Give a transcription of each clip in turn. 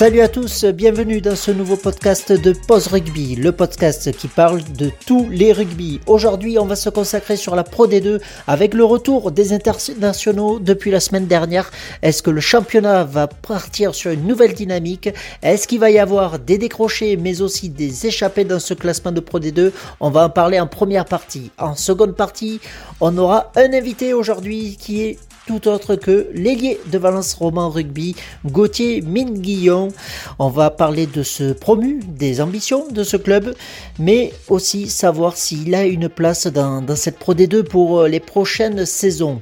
Salut à tous, bienvenue dans ce nouveau podcast de Pause Rugby, le podcast qui parle de tous les rugby. Aujourd'hui, on va se consacrer sur la Pro D2 avec le retour des internationaux depuis la semaine dernière. Est-ce que le championnat va partir sur une nouvelle dynamique? Est-ce qu'il va y avoir des décrochés mais aussi des échappés dans ce classement de Pro D2 On va en parler en première partie. En seconde partie, on aura un invité aujourd'hui qui est tout autre que l'ailier de Valence Roman Rugby, Gauthier Minguillon. On va parler de ce promu, des ambitions de ce club, mais aussi savoir s'il a une place dans, dans cette Pro D2 pour les prochaines saisons.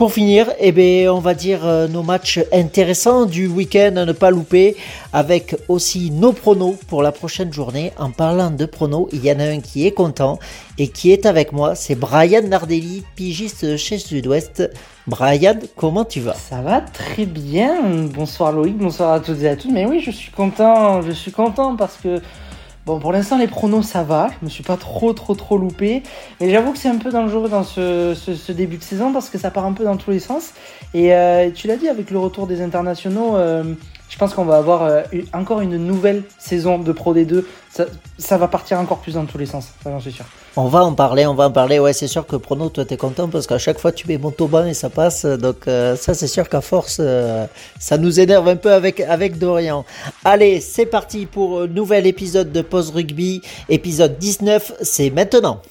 Pour finir, eh bien, on va dire euh, nos matchs intéressants du week-end à ne pas louper, avec aussi nos pronos pour la prochaine journée. En parlant de pronos, il y en a un qui est content et qui est avec moi, c'est Brian Nardelli, pigiste chez Sud-Ouest. Brian, comment tu vas? Ça va très bien. Bonsoir Loïc, bonsoir à toutes et à tous. Mais oui, je suis content, je suis content parce que Bon, pour l'instant, les pronos, ça va. Je me suis pas trop, trop, trop loupé. Mais j'avoue que c'est un peu dangereux dans ce, début de saison parce que ça part un peu dans tous les sens. Et euh, tu l'as dit, avec le retour des internationaux, euh, je pense qu'on va avoir euh, encore une nouvelle saison de Pro D2. Ça, ça va partir encore plus dans tous les sens, ça j'en suis sûr. On va en parler, on va en parler. Ouais, c'est sûr que Prono, toi, t'es content parce qu'à chaque fois, tu mets Montauban et ça passe. Donc, euh, ça, c'est sûr qu'à force, euh, ça nous énerve un peu avec, avec Dorian. Allez, c'est parti pour un nouvel épisode de Pause Rugby. Épisode 19, c'est maintenant.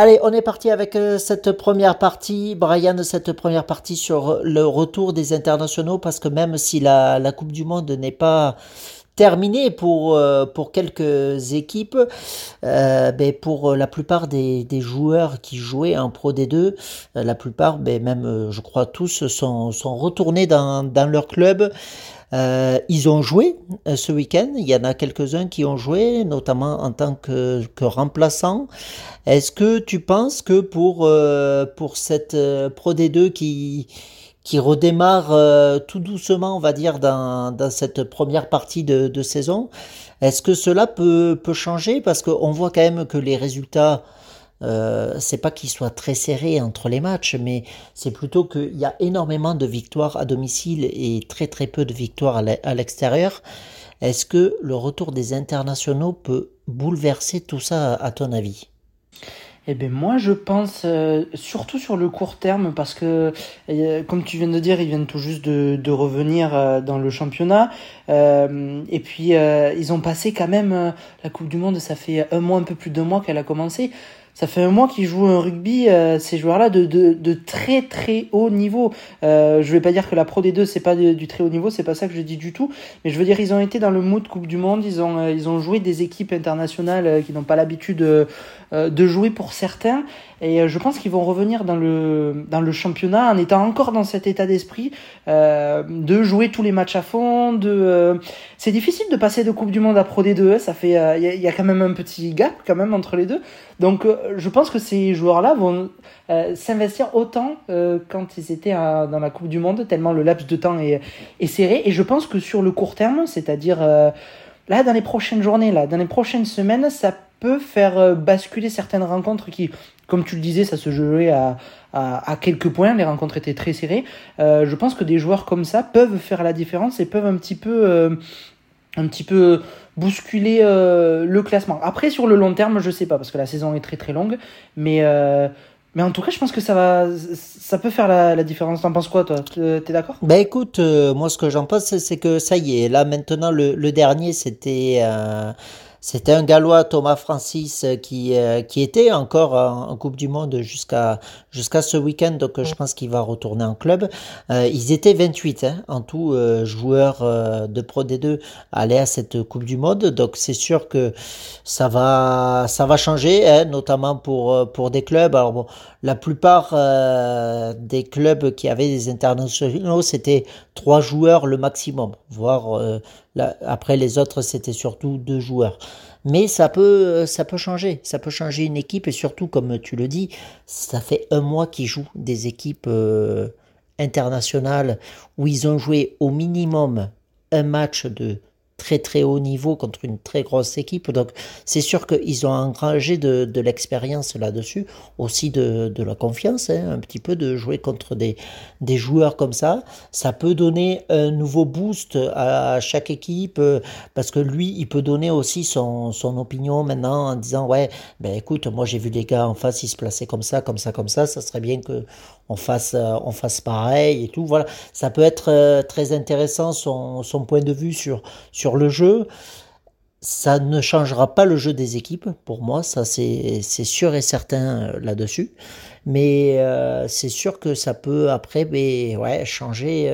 Allez, on est parti avec euh, cette première partie, Brian, cette première partie sur le retour des internationaux, parce que même si la, Coupe du Monde n'est pas terminée pour, euh, quelques équipes, euh, ben pour la plupart des, joueurs qui jouaient en Pro D2, euh, la plupart, ben même je crois tous, sont, retournés dans leur club. Euh, ils ont joué euh, ce week-end. Il y en a quelques-uns qui ont joué, notamment en tant que, que remplaçants. Est-ce que tu penses que pour, euh, pour cette Pro D2 qui, qui redémarre tout doucement, on va dire, dans, dans cette première partie de, de saison, est-ce que cela peut, peut changer? Parce qu'on voit quand même que les résultats euh, c'est pas qu'il soit très serré entre les matchs, mais c'est plutôt qu'il y a énormément de victoires à domicile et très très peu de victoires à l'extérieur. Est-ce que le retour des internationaux peut bouleverser tout ça à ton avis? Eh bien, moi, je pense euh, surtout sur le court terme parce que, euh, comme tu viens de dire, ils viennent tout juste de, revenir dans le championnat. et puis, ils ont passé quand même la Coupe du Monde, ça fait un mois, un peu plus d'un mois qu'elle a commencé ça fait un mois qu'ils jouent un rugby, euh, ces joueurs-là, de, de, très très haut niveau. Euh, je vais pas dire que la Pro D2 c'est pas du très haut niveau, c'est pas ça que je dis du tout. Mais je veux dire, ils ont été dans le mood Coupe du Monde, ils ont, euh, ils ont joué des équipes internationales euh, qui n'ont pas l'habitude de, de jouer pour certains. Et je pense qu'ils vont revenir dans le, dans le championnat en étant encore dans cet état d'esprit euh, de jouer tous les matchs à fond. De, euh, c'est difficile de passer de Coupe du Monde à Pro D2. Ça fait, il euh, y, y, a quand même un petit gap quand même entre les deux. Donc, je pense que ces joueurs-là vont s'investir autant quand ils étaient à, dans la Coupe du Monde, tellement le laps de temps est, est serré. Et je pense que sur le court terme, c'est-à-dire là dans les prochaines journées, là, dans les prochaines semaines, ça peut faire basculer certaines rencontres qui comme tu le disais, ça se jouait à, à, quelques points, les rencontres étaient très serrées. Euh, je pense que des joueurs comme ça peuvent faire la différence et peuvent un petit peu, euh, bousculer euh, le classement. Après, sur le long terme, je sais pas, parce que la saison est très très longue, mais en tout cas, je pense que ça va, peut faire la, différence. T'en penses quoi, toi? T'es d'accord? Ben écoute, moi ce que j'en pense, c'est que ça y est. Là maintenant, le, dernier, c'était c'était un Gallois, Thomas Francis, qui, euh, qui était encore en, en Coupe du Monde jusqu'à jusqu'à ce week-end, donc je pense qu'il va retourner en club. Euh, ils étaient 28 hein, en tout, euh, joueurs euh, de Pro D2 aller à cette Coupe du Monde, donc c'est sûr que ça va, ça va changer, hein, notamment pour, pour des clubs. Alors bon, la plupart euh, des clubs qui avaient des internationaux, c'était trois joueurs le maximum, voire euh, après les autres, c'était surtout deux joueurs. Mais ça peut, ça peut changer, ça peut changer une équipe et surtout, comme tu le dis, ça fait un mois qu'ils jouent des équipes euh, internationales où ils ont joué au minimum un match de très très haut niveau contre une très grosse équipe. Donc c'est sûr qu'ils ont engrangé de, de l'expérience là-dessus, aussi de, de la confiance, hein, un petit peu de jouer contre des, des joueurs comme ça. Ça peut donner un nouveau boost à, chaque équipe euh, parce que lui, il peut donner aussi son, son opinion maintenant en disant ouais, ben écoute, moi j'ai vu les gars en face, ils se plaçaient comme ça, comme ça, comme ça, ça serait bien que on fasse, on fasse pareil et tout. Voilà, ça peut être euh, très intéressant son, son point de vue sur, sur le jeu. Ça ne changera pas le jeu des équipes, pour moi, ça c'est sûr et certain euh, là-dessus. Mais c'est sûr que ça peut après ben, ouais, changer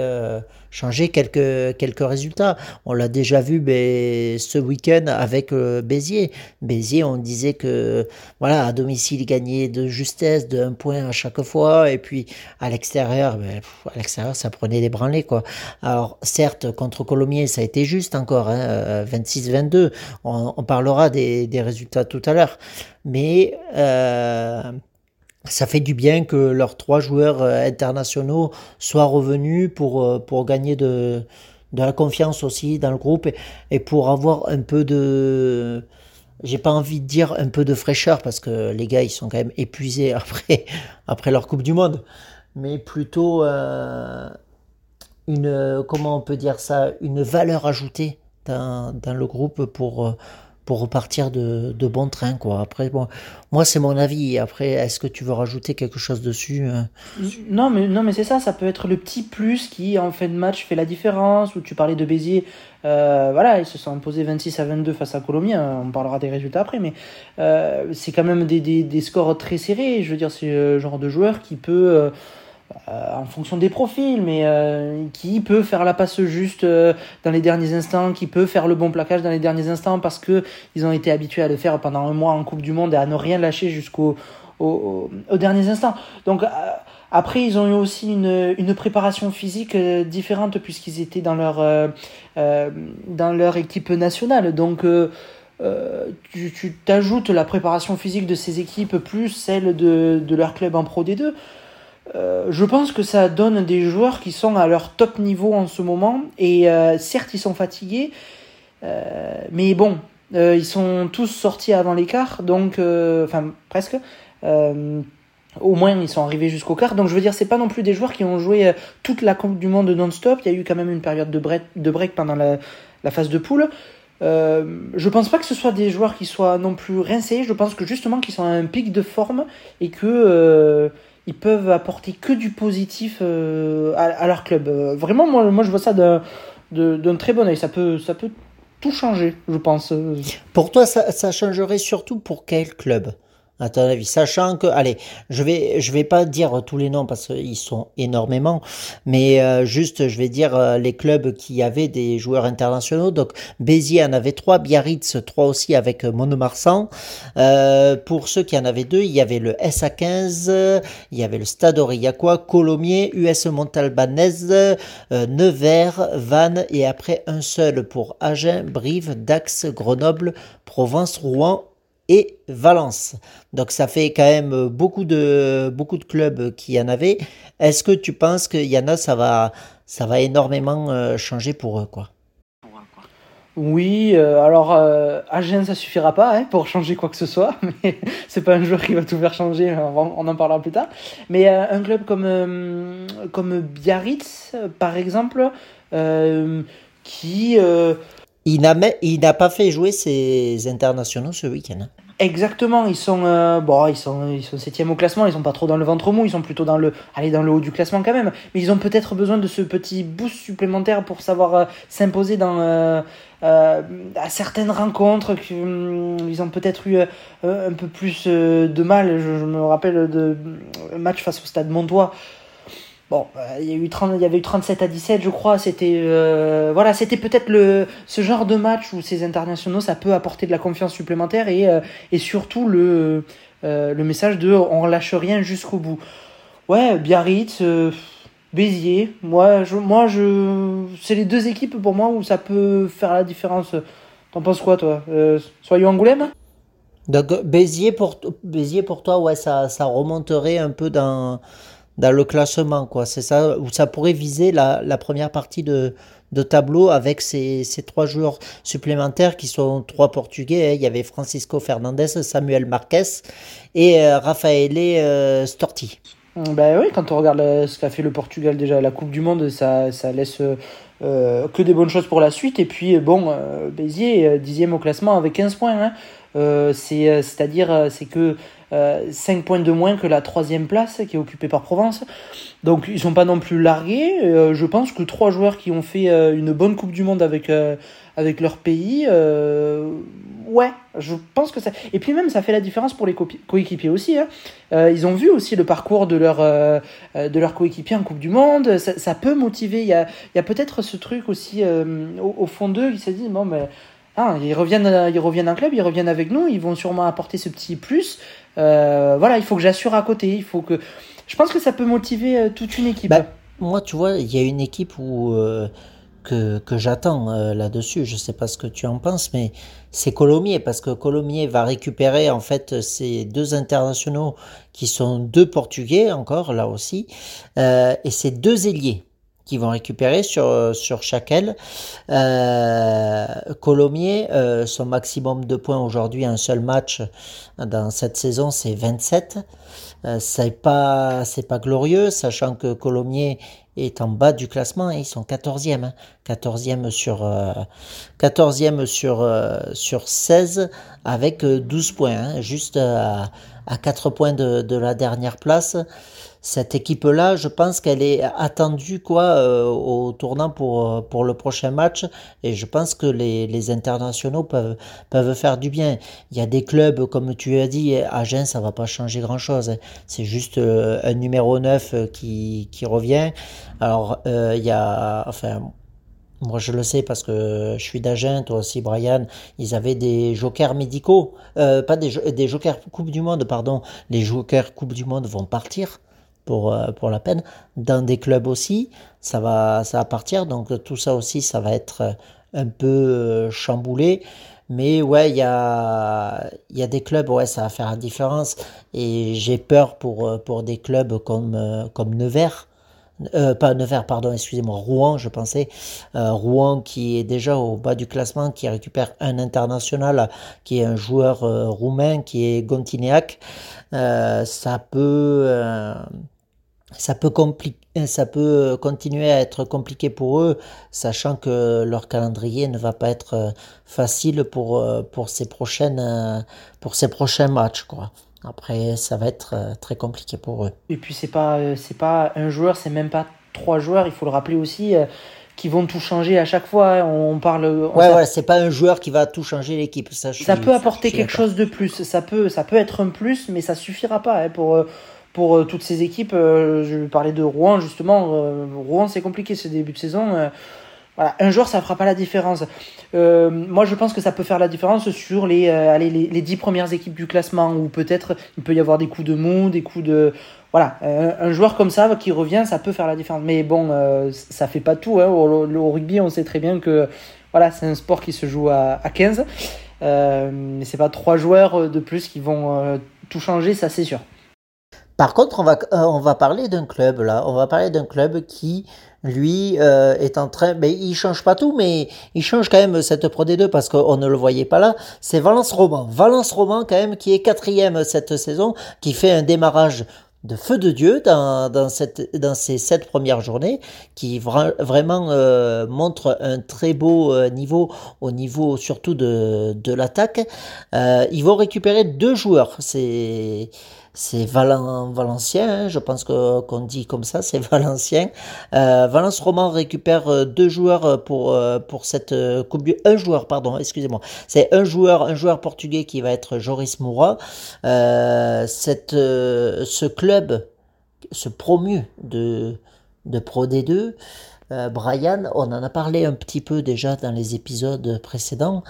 changer quelques, quelques résultats. On l'a déjà vu ben, ce week-end avec euh, Béziers. Béziers, on disait que voilà, à domicile, il gagnait de justesse, de un point à chaque fois, et puis à l'extérieur, ben, à l'extérieur, ça prenait des branlées. Quoi. Alors, certes, contre Colomiers, ça a été juste encore, hein, 26-22. Euh, on, on, parlera des, des, résultats tout à l'heure. Mais euh, ça fait du bien que leurs trois joueurs euh, internationaux soient revenus pour, euh, pour gagner de, de la confiance aussi dans le groupe et, pour avoir un peu de j'ai pas envie de dire un peu de fraîcheur parce que les gars ils sont quand même épuisés après après leur coupe du monde mais plutôt euh, une comment on peut dire ça une valeur ajoutée dans, dans le groupe pour pour repartir de, de bon train quoi. Après bon, moi c'est mon avis. Après est-ce que tu veux rajouter quelque chose dessus euh? Non mais non mais c'est ça, ça peut être le petit plus qui en fin de match fait la différence. Ou tu parlais de Béziers, euh, voilà ils se sont imposés 26 à 22 face à Colomiers. Hein, on parlera des résultats après, mais euh, c'est quand même des, des, des, scores très serrés. Je veux dire c'est le genre de joueur qui peut euh, en fonction des profils, mais euh, qui peut faire la passe juste euh, dans les derniers instants, qui peut faire le bon plaquage dans les derniers instants parce que ils ont été habitués à le faire pendant un mois en Coupe du Monde et à ne rien lâcher jusqu'au aux, derniers instants. Donc après, ils ont eu aussi une, une préparation physique différente puisqu'ils étaient dans leur dans leur équipe nationale. Donc tu t'ajoutes la préparation physique de ces équipes plus celle de, de leur club en Pro D2. Euh, je pense que ça donne des joueurs qui sont à leur top niveau en ce moment. Et euh, certes, ils sont fatigués. Euh, mais bon, ils sont tous sortis avant l'écart. Donc, enfin, presque. au moins, ils sont arrivés jusqu'au quart. Donc, je veux dire, c'est pas non plus des joueurs qui ont joué toute la Coupe du Monde non-stop. Il y a eu quand même une période de break, pendant la, la phase de poule. Euh, je pense pas que ce soit des joueurs qui soient non plus rincés. Je pense que justement qu'ils sont à un pic de forme et que ils peuvent apporter que du positif euh, à, leur club. Euh, vraiment, moi, moi je vois ça d'un très bon oeil. Ça peut, ça peut tout changer, je pense. Pour toi, ça changerait surtout pour quel club? À ton avis, sachant que, allez, je vais, je vais pas dire tous les noms parce qu'ils sont énormément, mais euh, juste, je vais dire euh, les clubs qui avaient des joueurs internationaux. Donc, Béziers en avait trois, Biarritz trois aussi avec Monomarsan. Euh, pour ceux qui en avaient deux, il y avait le SA15, il y avait le Stade Aurillacois, Colomiers, US Montalbanaise, euh, Nevers, Vannes et après un seul pour Agen, Brive, Dax, Grenoble, Provence, Rouen et Valence. Donc ça fait quand même beaucoup de, beaucoup de clubs qui en avaient. Est-ce que tu penses qu'il y en a, ça va, ça va énormément euh, changer pour eux quoi? Oui, euh, alors euh, Agen ça suffira pas hein, pour changer quoi que ce soit, mais c'est pas un joueur qui va tout faire changer, on en parlera plus tard. Mais un club comme, comme Biarritz, par exemple, qui il n'a pas fait jouer ses internationaux ce week-end. Hein. Exactement, ils sont euh, bon, ils sont septième au classement, ils sont pas trop dans le ventre mou, ils sont plutôt dans le dans le haut du classement quand même, mais ils ont peut-être besoin de ce petit boost supplémentaire pour savoir euh, s'imposer dans euh, à certaines rencontres hum, ils ont peut-être eu un peu plus de mal, je, je, me rappelle de match face au Stade Montois Bon, euh, il y, a eu 30, il y avait eu 37 à 17, je crois. C'était euh, voilà, c'était peut-être le ce genre de match où ces internationaux, ça peut apporter de la confiance supplémentaire et, euh, et surtout le le message de on lâche rien jusqu'au bout. Ouais, Biarritz, Béziers, moi, je, moi je, c'est les deux équipes pour moi où ça peut faire la différence. T'en penses quoi, toi? Soyons Angoulême? Donc Béziers pour, Béziers pour toi, ouais, ça, ça remonterait un peu dans, dans le classement, quoi. C'est ça, où ça pourrait viser la, première partie de, tableau avec ces, trois joueurs supplémentaires qui sont trois Portugais. Hein. Il y avait Francisco Fernandez, Samuel Marquez et euh, euh, Storti. Ben oui, quand on regarde ce qu'a fait le Portugal déjà à la Coupe du Monde, ça, ça laisse euh, que des bonnes choses pour la suite. Et puis, bon, euh, Béziers, dixième au classement avec 15 points. Hein. C'est, c'est-à-dire, c'est que 5 points de moins que la troisième place qui est occupée par Provence. Donc ils sont pas non plus largués. je pense que trois joueurs qui ont fait une bonne Coupe du Monde avec, avec leur pays, ouais, je pense que ça. Et puis même ça fait la différence pour les coéquipiers aussi. Hein. ils ont vu aussi le parcours de leur, de leur coéquipier en Coupe du Monde. Ça, peut motiver. Il y a, y a peut-être ce truc aussi au, fond d'eux. Ils se disent bon mais ah, ils reviennent, euh, ils reviennent en club, ils reviennent avec nous, ils vont sûrement apporter ce petit plus. Euh, voilà, il faut que j'assure à côté. Il faut que. Je pense que ça peut motiver euh, toute une équipe. Bah, moi, tu vois, il y a une équipe où que, que j'attends là-dessus. Je sais pas ce que tu en penses, mais c'est Colomiers parce que Colomiers va récupérer en fait ces deux internationaux qui sont deux Portugais encore là aussi et ces deux ailiers qui vont récupérer sur, sur chaque aile. Euh, Colomiers, euh, son maximum de points aujourd'hui, un seul match dans cette saison, c'est 27. Euh, c'est pas pas glorieux, sachant que Colomiers est en bas du classement et ils sont 14e. 14e hein. sur, 14e euh, sur, euh, sur 16 avec 12 points, hein, juste à, à 4 points de, de la dernière place cette équipe-là, je pense qu'elle est attendue quoi euh, au tournant pour, euh, pour le prochain match et je pense que les, les, internationaux peuvent, peuvent faire du bien. Il y a des clubs, comme tu as dit, Agen, ça va pas changer grand-chose. Hein. C'est juste euh, un numéro 9 qui, qui revient. Alors, il y a... Enfin, moi, je le sais parce que je suis d'Agen, toi aussi, Brian. Ils avaient des jokers médicaux, pas des, des jokers Coupe du Monde, pardon. Les jokers Coupe du Monde vont partir pour, euh, pour la peine. Dans des clubs aussi, ça va, ça va partir. Donc tout ça aussi, ça va être euh, un peu euh, chamboulé. Mais ouais, il y a, y a des clubs, ouais, ça va faire la différence. Et j'ai peur pour, pour des clubs comme, comme Nevers. pas Nevers, pardon, excusez-moi, Rouen, je pensais. Rouen qui est déjà au bas du classement, qui récupère un international, qui est un joueur roumain, qui est Gontineac. ça peut ça peut, ça peut continuer à être compliqué pour eux, sachant que leur calendrier ne va pas être euh, facile pour, euh, pour, ces, prochaines, euh, pour ces prochains matchs. Quoi. Après, ça va être très compliqué pour eux. Et puis, c'est pas, c'est pas un joueur, c'est même pas trois joueurs, il faut le rappeler aussi, qui vont tout changer à chaque fois. Hein. On parle. ouais, ouais, c'est pas un joueur qui va tout changer l'équipe. Ça, ça peut apporter quelque chose de plus. Ça peut, ça peut être un plus, mais ça suffira pas hein, pour pour euh, toutes ces équipes. Euh, je parlais de Rouen justement. Euh, Rouen c'est compliqué ce début de saison. voilà, un joueur ça fera pas la différence. moi je pense que ça peut faire la différence sur les, allez, les, les 10 premières équipes du classement où peut-être il peut y avoir des coups de mou, des coups de voilà, un, joueur comme ça qui revient, ça peut faire la différence. Mais bon, ça fait pas tout. Hein. Au, rugby, on sait très bien que voilà, c'est un sport qui se joue à, à 15. Euh, mais c'est pas trois joueurs de plus qui vont tout changer, ça c'est sûr. Par contre, on va, euh, on va parler d'un club là. On va parler d'un club qui, lui, euh, est en train. Mais il change pas tout, mais il change quand même cette Pro D2 parce qu'on ne le voyait pas là. C'est Valence Roman. Valence Roman, quand même, qui est quatrième cette saison, qui fait un démarrage de feu de Dieu dans, dans, cette, dans ces sept premières journées, qui vraiment euh, montre un très beau niveau au niveau surtout de, de l'attaque. ils vont récupérer deux joueurs. C'est c'est Valencien, hein, je pense qu'on dit comme ça, c'est Valencien. Euh, Valence Roman récupère euh, deux joueurs euh, pour pour cette coupe du un joueur pardon, excusez-moi. C'est un joueur un joueur portugais qui va être Joris Moura. cette ce club se promu de de Pro D2 Brian, on en a parlé un petit peu déjà dans les épisodes précédents,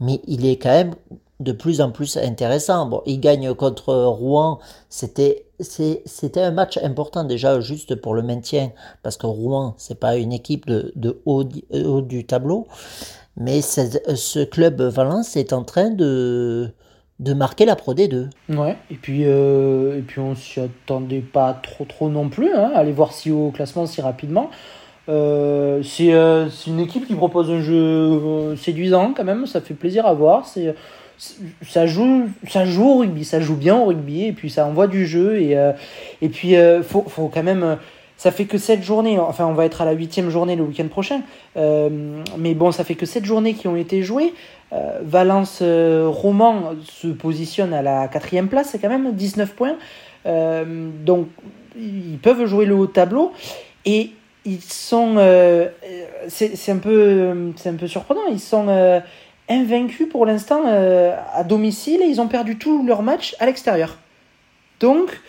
mais il est quand même de plus en plus intéressant. Bon, ils gagnent contre Rouen, c'était c'était un match important déjà juste pour le maintien parce que Rouen c'est pas une équipe de, haut, du tableau, mais ce club Valence est en train de de marquer la Pro D2. Ouais, et puis, euh, et puis on s'y attendait pas trop trop non plus, hein, aller voir si haut au classement si rapidement. Euh, euh, c'est une équipe qui propose un jeu euh, séduisant quand même, ça fait plaisir à voir. Ça joue ça joue au rugby, ça joue bien au rugby et puis ça envoie du jeu et et puis faut faut quand même ça fait que 7 journées, enfin on va être à la huitième journée le week-end prochain, mais bon ça fait que 7 journées qui ont été jouées. Valence Roman se positionne à la quatrième place, c'est quand même 19 points, donc ils peuvent jouer le haut tableau et ils sont. Euh, c'est un, peu, un peu surprenant. Ils sont euh, invaincus pour l'instant euh, à domicile et ils ont perdu tous leurs matchs à l'extérieur. Donc,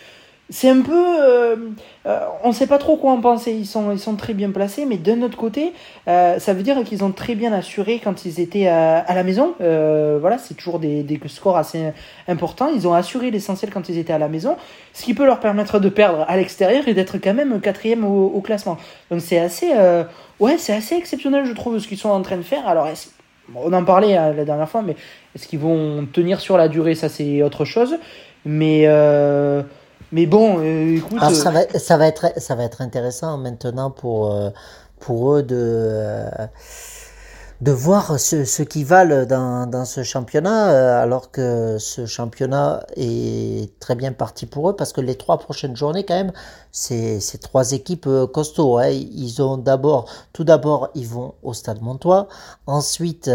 c'est un peu. Euh, euh, on ne sait pas trop quoi en penser. Ils sont, ils sont très bien placés, mais d'un autre côté, ça veut dire qu'ils ont très bien assuré quand ils étaient à, la maison. voilà, c'est toujours des, des, scores assez importants. Ils ont assuré l'essentiel quand ils étaient à la maison, ce qui peut leur permettre de perdre à l'extérieur et d'être quand même quatrième au, au classement. Donc c'est assez, ouais, c'est assez exceptionnel, je trouve, ce qu'ils sont en train de faire. Alors, on en parlait la dernière fois, mais est-ce qu'ils vont tenir sur la durée? Ça, c'est autre chose. Mais mais bon, euh, écoute. Ah, ça, va, ça, va être, ça va être intéressant maintenant pour, euh, pour eux de de voir ce, ce qu'ils valent dans, ce championnat, euh, alors que ce championnat est très bien parti pour eux, parce que les trois prochaines journées, quand même, c'est trois équipes euh, costauds. Hein. Ils ont d'abord, tout d'abord, ils vont au Stade Montois. Ensuite,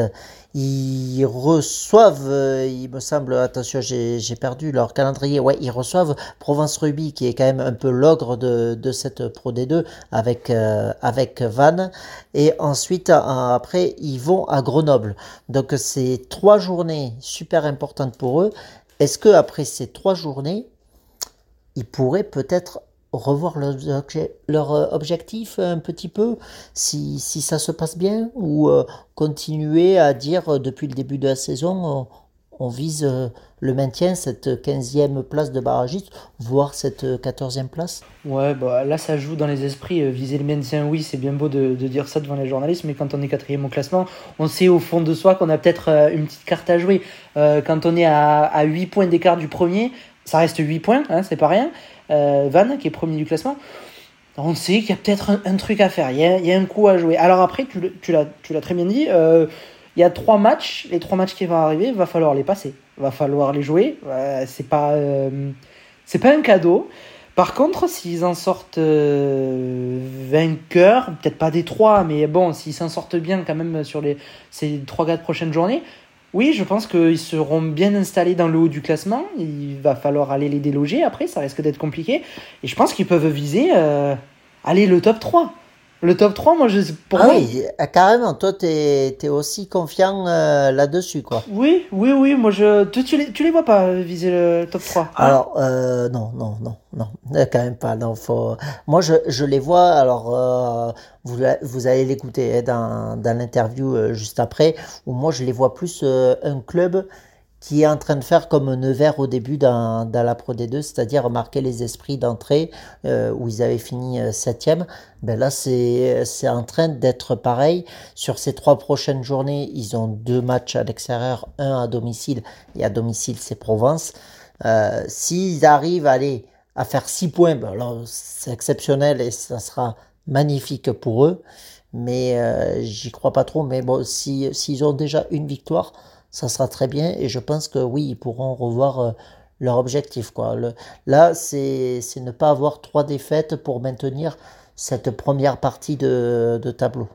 ils reçoivent, euh, il me semble, attention, j'ai perdu leur calendrier. Ouais, ils reçoivent Provence Ruby, qui est quand même un peu l'ogre de, cette Pro D2 avec avec Van. Et ensuite, après, ils vont à Grenoble. Donc c'est trois journées super importantes pour eux. Est-ce que après ces trois journées, ils pourraient peut-être revoir leur, euh, objectif un petit peu si, si, ça se passe bien ou euh, continuer à dire euh, depuis le début de la saison on vise le maintien, cette 15e place de barragiste, voire cette 14e place? Ouais, bah, là ça joue dans les esprits. Viser le maintien, oui, c'est bien beau de, dire ça devant les journalistes, mais quand on est quatrième au classement, on sait au fond de soi qu'on a peut-être une petite carte à jouer. quand on est à, à 8 points d'écart du premier, ça reste 8 points, hein, c'est pas rien. Van, qui est premier du classement, on sait qu'il y a peut-être un, truc à faire, il y, a, un coup à jouer. Alors après, tu, l'as très bien dit il y a trois matchs, les trois matchs qui vont arriver, il va falloir les passer, va falloir les jouer. c'est pas, euh, c'est pas un cadeau. Par contre, s'ils en sortent euh, vainqueurs, peut-être pas des trois, mais bon, s'ils s'en sortent bien quand même sur les, ces trois quatre prochaines journées, oui, je pense qu'ils seront bien installés dans le haut du classement. Il va falloir aller les déloger après, ça risque d'être compliqué. Et je pense qu'ils peuvent viser euh, aller le top 3. Le top 3, moi, je, pour ah oui, euh, carrément. Toi, tu es, aussi confiant euh, là-dessus, quoi. Oui, oui, oui. Moi, je, tu, tu, les, tu les vois pas euh, viser le top 3 hein Alors, euh, non, non, non, non. Quand même pas. Non, faut... Moi, je, je les vois. Alors, euh, vous, vous allez l'écouter hein, dans, dans l'interview juste après, où moi, je les vois plus un club qui est en train de faire comme Nevers au début dans, dans la Pro D2, c'est-à-dire marquer les esprits d'entrée euh, où ils avaient fini euh, septième. Ben là, c'est en train d'être pareil. Sur ces trois prochaines journées, ils ont deux matchs à l'extérieur, un à domicile, et à domicile, c'est Provence. Euh, S'ils arrivent à aller à faire six points, ben c'est exceptionnel et ça sera magnifique pour eux. Mais euh, j'y crois pas trop. Mais bon, s'ils si, ont déjà une victoire, ça sera très bien et je pense que oui, ils pourront revoir euh, leur objectif. Quoi. Là, c'est ne pas avoir trois défaites pour maintenir cette première partie de, de tableau.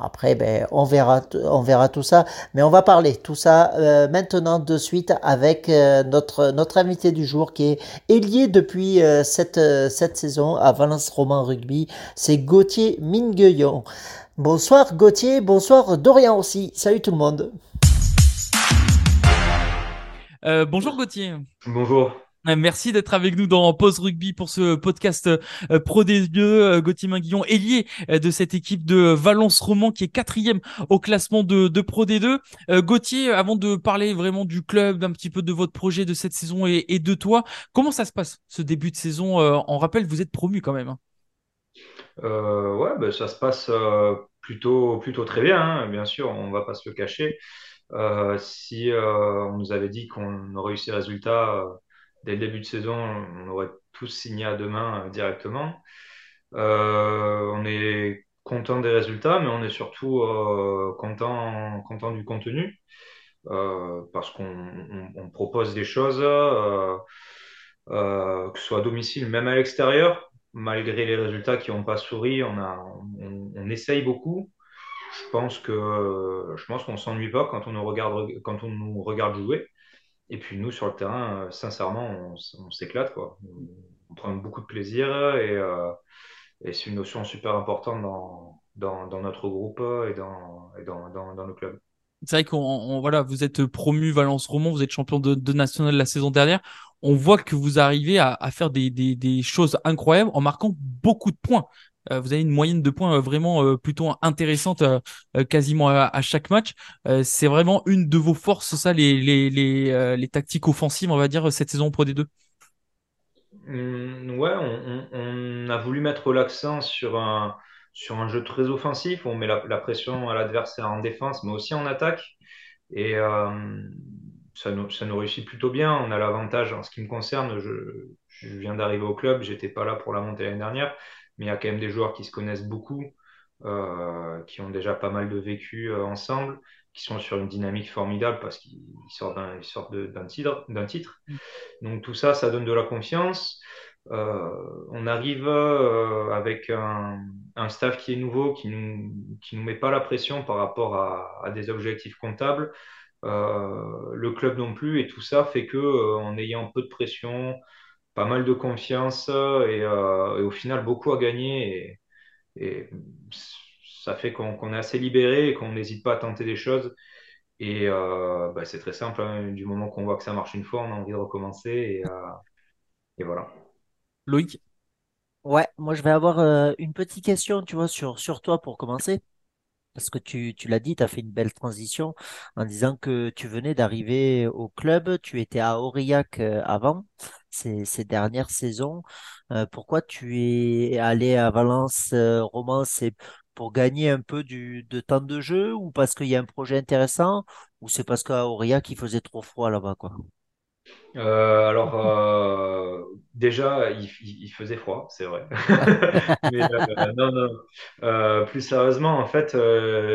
Après, ben, on, verra, on verra tout ça. Mais on va parler tout ça euh, maintenant de suite avec euh, notre, notre invité du jour qui est ailier depuis cette, cette saison à Valence Roman Rugby. C'est Gauthier Mingueillon. Bonsoir Gauthier, bonsoir Dorian aussi. Salut tout le monde. Euh, bonjour Gauthier. Bonjour. Euh, Merci d'être avec nous dans Pause Rugby pour ce podcast euh, Pro des Gauthier Minguillon, ailier euh, de cette équipe de Valence Roman qui est quatrième au classement de, de Pro D2. Euh, Gauthier, avant de parler vraiment du club, d'un petit peu de votre projet de cette saison et, et de toi, comment ça se passe ce début de saison On rappelle, vous êtes promu quand même. hein. Euh, ouais, ben, ça se passe euh, plutôt, plutôt très bien, hein, bien sûr, on va pas se le cacher. Euh, si euh, on nous avait dit qu'on aurait eu ces résultats euh, dès le début de saison, on aurait tous signé à demain directement. On est content des résultats, mais on est surtout content, du contenu parce qu'on on- on propose des choses, que ce soit à domicile, même à l'extérieur, malgré les résultats qui n'ont pas souri, on essaye beaucoup. Je pense que, je pense qu'on s'ennuie pas quand on nous regarde, jouer. Et puis nous, sur le terrain, euh, sincèrement, on, s'éclate, quoi. On, prend beaucoup de plaisir et, euh, c'est une notion super importante dans, notre groupe et dans, et dans, le club. C'est vrai qu'on on- voilà, vous êtes promu Valence Roman, vous êtes champion de, de national la saison dernière. On voit que vous arrivez à, faire des choses incroyables en marquant beaucoup de points. Euh, vous avez une moyenne de points euh, vraiment euh, plutôt intéressante quasiment à, chaque match. C'est vraiment une de vos forces, ça, les, les, les, tactiques offensives, on va dire, cette saison Pro D2. Hum, ouais, on, a voulu mettre l'accent sur un, sur un jeu très offensif. On met la, pression à l'adversaire en défense, mais aussi en attaque. Et euh, ça nous, ça nous réussit plutôt bien. On a l'avantage, en ce qui me concerne, je, je viens d'arriver au club, j'étais pas là pour la montée l'année dernière, mais il y a quand même des joueurs qui se connaissent beaucoup, euh, qui ont déjà pas mal de vécu euh, ensemble, qui sont sur une dynamique formidable parce qu'ils ils sortent d'un, sortent d'un titre, d'un titre. Donc tout ça, ça donne de la confiance. Euh, on arrive avec un, un staff qui est nouveau, qui nous, qui nous met pas la pression par rapport à, à des objectifs comptables. Le club non plus, et tout ça fait que en ayant peu de pression, pas mal de confiance euh, et, euh, et au final beaucoup à gagner, et, et ça fait qu'on est assez libéré et qu'on n'hésite pas à tenter des choses. Et euh, bah, c'est très simple, hein. du moment qu'on voit que ça marche une fois, on a envie de recommencer, et, euh, et voilà. Loïc, Ouais, moi je vais avoir euh, une petite question, tu vois, sur, sur toi pour commencer. Parce que tu, tu l'as dit, tu as fait une belle transition en disant que tu venais d'arriver au club, tu étais à Aurillac euh, avant ces, ces dernières saisons. Euh, pourquoi tu es allé à Valence euh, Romans? C'est pour gagner un peu du, de temps de jeu ou parce qu'il y a un projet intéressant? Ou c'est parce qu'à Aurillac il faisait trop froid là-bas, quoi? Euh, alors, euh, déjà, il, faisait froid, c'est vrai. Mais non, non. Plus sérieusement, en fait,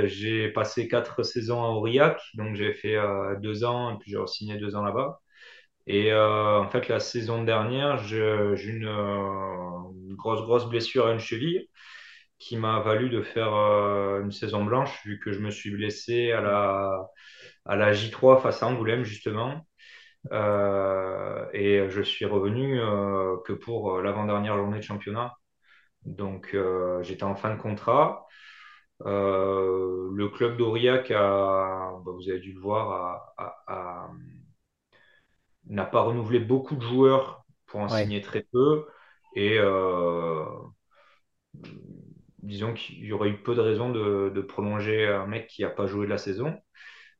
j'ai passé quatre saisons à Aurillac, donc j'ai fait deux ans, et puis j'ai signé deux ans là-bas. Et euh, en fait, la saison dernière, j'ai une, euh, une grosse, grosse blessure à une cheville qui m'a valu de faire euh, une saison blanche, vu que je me suis blessé à la, à la J3 face à Angoulême, justement. Euh, et je suis revenu euh, que pour l'avant-dernière journée de championnat. Donc j'étais en fin de contrat. Le club d'Aurillac a, bah, vous avez dû le voir, a- a- a- n'a pas renouvelé beaucoup de joueurs pour en Ouais. signer très peu. Et euh, disons qu'il y aurait eu peu de raisons de, de prolonger un mec qui n'a pas joué de la saison.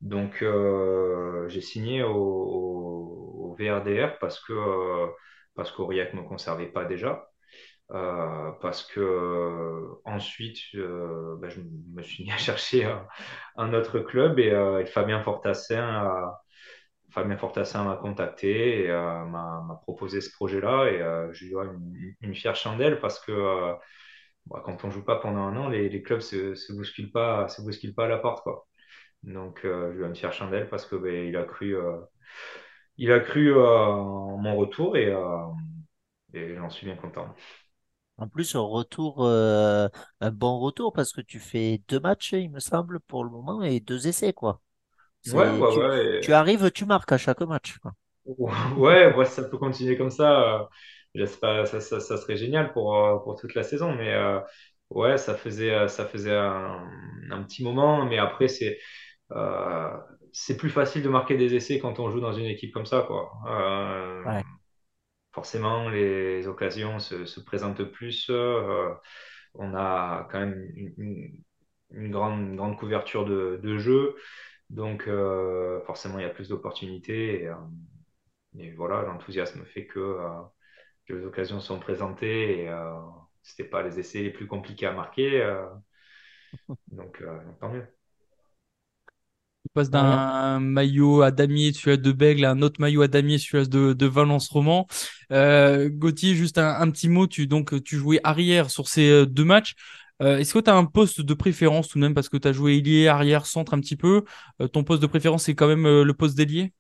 Donc, euh, j'ai signé au, au- au VRDR parce que euh, parce qu'Aurillac ne me conservait pas déjà. Euh, parce que ensuite, ben, je me suis mis à chercher un, un autre club et, et Fabien Fortassin a, Fabien Fortassin m'a contacté et euh, m'a proposé ce projet-là et euh, je lui dois une, fière chandelle parce que euh, bon, quand on joue pas pendant un an, les, clubs se, se bousculent pas, se bousculent pas à la porte. Donc, je lui donne une fière chandelle parce que ben, a cru, il en mon retour et, j'en suis bien content. En plus, un retour, un bon retour parce que tu fais deux matchs, il me semble, pour le moment et deux essais, quoi. Ouais, ouais, tu, ouais. tu arrives, tu marques à chaque match, quoi. ouais, ouais, ça peut continuer comme ça. euh, J'espère, ça, ça, ça serait génial pour, euh, pour toute la saison. Mais euh, ouais, ça faisait, euh, ça faisait un, un petit moment. Mais après, c'est, euh, c'est plus facile de marquer des essais quand on joue dans une équipe comme ça, quoi. Euh, Ouais. forcément, les occasions se, se présentent plus. On a quand même une, une grande, une grande couverture de, de jeu. Donc, euh, forcément, il y a plus d'opportunités. Et, euh, et, voilà, l'enthousiasme fait que, euh, que, les occasions sont présentées et euh, ce n'était pas les essais les plus compliqués à marquer. Euh. donc, tant mieux. Il passe d'un maillot à damier, celui de Bègle, à un autre maillot à damier, celui de, de Valence Roman. Euh, Gauthier, juste un, un, petit mot. Tu, donc, tu jouais arrière sur ces deux matchs. Euh, Est-ce que tu as un poste de préférence tout de même parce que tu as joué ailier, arrière, centre un petit peu euh, Ton poste de préférence, c'est quand même euh, le poste d'ailier?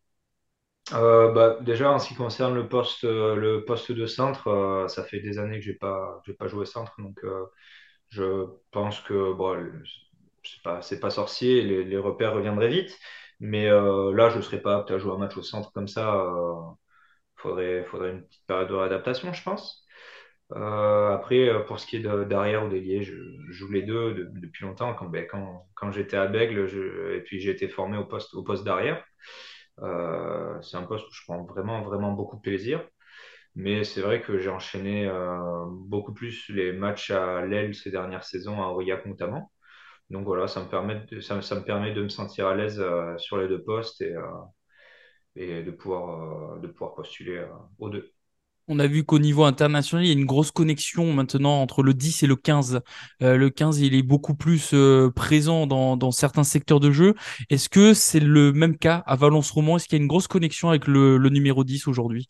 Bah, déjà, en ce qui concerne le poste, le poste de centre, ça fait des années que je n'ai pas, pas joué centre. Donc, je pense que bon, c'est pas, pas sorcier, les, repères reviendraient vite. Mais là, je ne serais pas apte à jouer un match au centre comme ça. Il faudrait, faudrait une petite période de réadaptation, je pense. Euh, après, euh, pour ce qui est d'arrière ou d'ailier, je, joue les deux de, depuis longtemps. Quand, ben, quand, j'étais à Bègle, et puis j'ai été formé au poste, d'arrière. Euh, c'est un poste où je prends vraiment, vraiment beaucoup de plaisir. Mais c'est vrai que j'ai enchaîné beaucoup plus les matchs à l'aile ces dernières saisons, à Aurillac notamment. Donc voilà, ça me permet de, me, sentir à l'aise sur les deux postes et, de pouvoir postuler aux deux. On a vu qu'au niveau international, il y a une grosse connexion maintenant entre le 10 et le 15. Euh, le 15, il est beaucoup plus euh, présent dans, certains secteurs de jeu. Est-ce que c'est le même cas à Valence Roman Est-ce qu'il y a une grosse connexion avec le, numéro 10 aujourd'hui?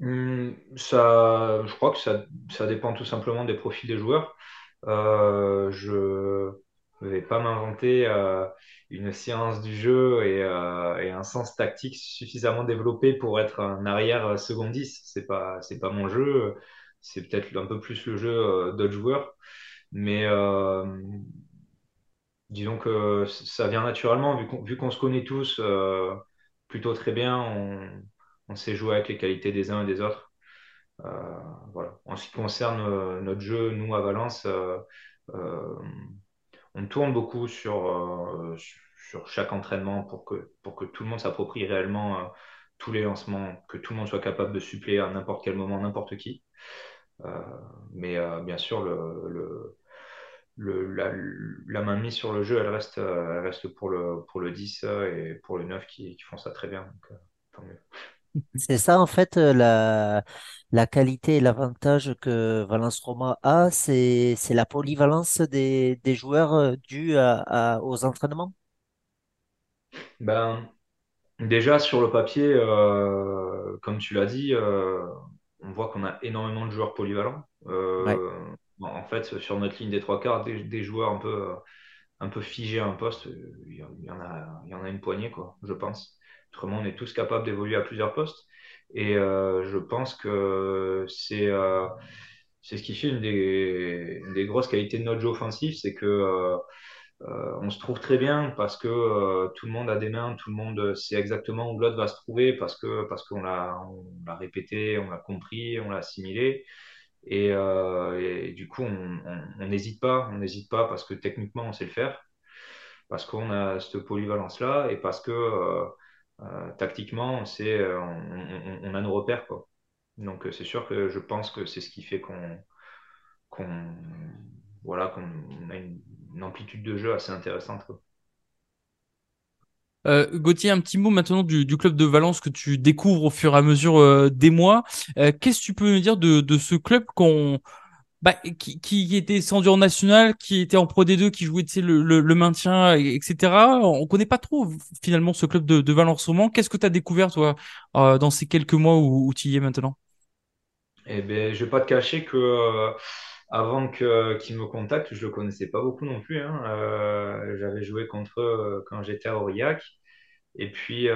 Ça, Je crois que ça, ça, dépend tout simplement des profils des joueurs. Euh, je ne vais pas m'inventer euh, une science du jeu et, euh, et, un sens tactique suffisamment développé pour être un arrière second 10. C'est pas, c'est pas mon jeu. C'est peut-être un peu plus le jeu euh, d'autres joueurs. Mais euh, disons que ça vient naturellement, vu qu'on, se connaît tous euh, plutôt très bien, on, on, sait jouer avec les qualités des uns et des autres. voilà. En ce qui concerne notre jeu, nous à Valence, on tourne beaucoup sur, euh, sur chaque entraînement pour que, pour que tout le monde s'approprie réellement euh, tous les lancements, que tout le monde soit capable de suppléer à n'importe quel moment n'importe qui. Euh, mais bien sûr, le, le, la, main mise sur le jeu, elle reste, elle reste pour, le, pour le 10 et pour le 9 qui, qui font ça très bien. Donc, tant mieux. C'est ça, en fait, euh, la, la qualité et l'avantage que Valence Roma a, c'est, la polyvalence des, des joueurs euh, due à, à- aux entraînements. Ben, déjà, sur le papier, euh, comme tu l'as dit, euh, on voit qu'on a énormément de joueurs polyvalents. Ouais. En fait, sur notre ligne des trois quarts, des, des joueurs un peu, un peu figés à un poste, il y, en a, il y en a une poignée, quoi, je pense. Autrement, on est tous capables d'évoluer à plusieurs postes. Et euh, je pense que c'est euh, c'est ce qui fait une des, des, grosses qualités de notre jeu offensif, c'est que euh, on se trouve très bien parce que tout le monde a des mains, tout le monde sait exactement où l'autre va se trouver parce que parce qu'on l'a on l'a répété, on l'a compris, on l'a assimilé. Et, et, du coup, on n'hésite pas, on n'hésite pas parce que techniquement, on sait le faire, parce qu'on a cette polyvalence-là et parce que tactiquement, on, sait, euh, on, a nos repères. Quoi. Donc, c'est sûr que je pense que c'est ce qui fait qu'on qu voilà, qu'on a une, amplitude de jeu assez intéressante. Euh, Gauthier, un petit mot maintenant du, club de Valence que tu découvres au fur et à mesure euh, des mois. Euh, Qu'est-ce que tu peux nous dire de, de ce club qu'on bah, qui, qui était descendu en national, qui était en Pro D2, qui jouait le, le, le, maintien, etc. On connaît pas trop finalement ce club de, de Valence Roman. Qu'est-ce que tu as découvert toi euh, dans ces quelques mois où, où tu y es maintenant? Eh ben, je vais pas te cacher que euh, avant qu'il me contacte, je le connaissais pas beaucoup non plus. Hein. Euh, J'avais joué contre eux quand j'étais à Aurillac, et puis